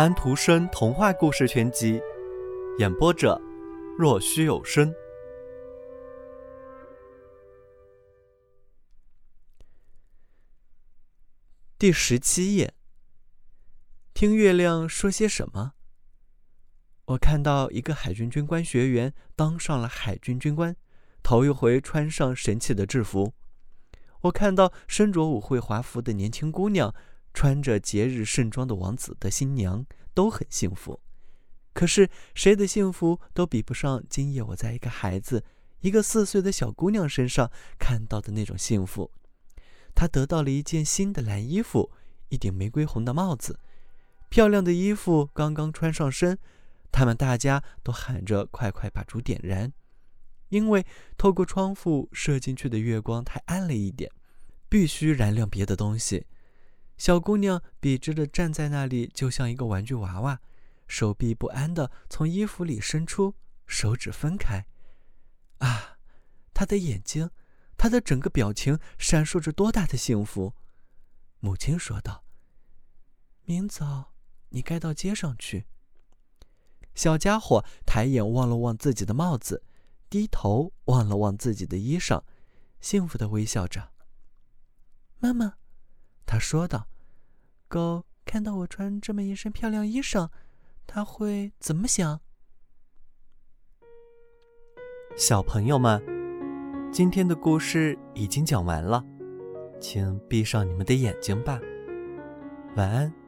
安徒生童话故事全集，演播者：若虚有声。第十七页。听月亮说些什么？我看到一个海军军官学员当上了海军军官，头一回穿上神奇的制服。我看到身着舞会华服的年轻姑娘。穿着节日盛装的王子的新娘都很幸福，可是谁的幸福都比不上今夜我在一个孩子，一个四岁的小姑娘身上看到的那种幸福。她得到了一件新的蓝衣服，一顶玫瑰红的帽子，漂亮的衣服刚刚穿上身，他们大家都喊着“快快把烛点燃”，因为透过窗户射进去的月光太暗了一点，必须燃亮别的东西。小姑娘笔直地站在那里，就像一个玩具娃娃，手臂不安地从衣服里伸出，手指分开。啊，她的眼睛，她的整个表情闪烁着多大的幸福！母亲说道：“明早你该到街上去。”小家伙抬眼望了望自己的帽子，低头望了望自己的衣裳，幸福地微笑着。妈妈。他说道：“狗看到我穿这么一身漂亮衣裳，它会怎么想？”小朋友们，今天的故事已经讲完了，请闭上你们的眼睛吧，晚安。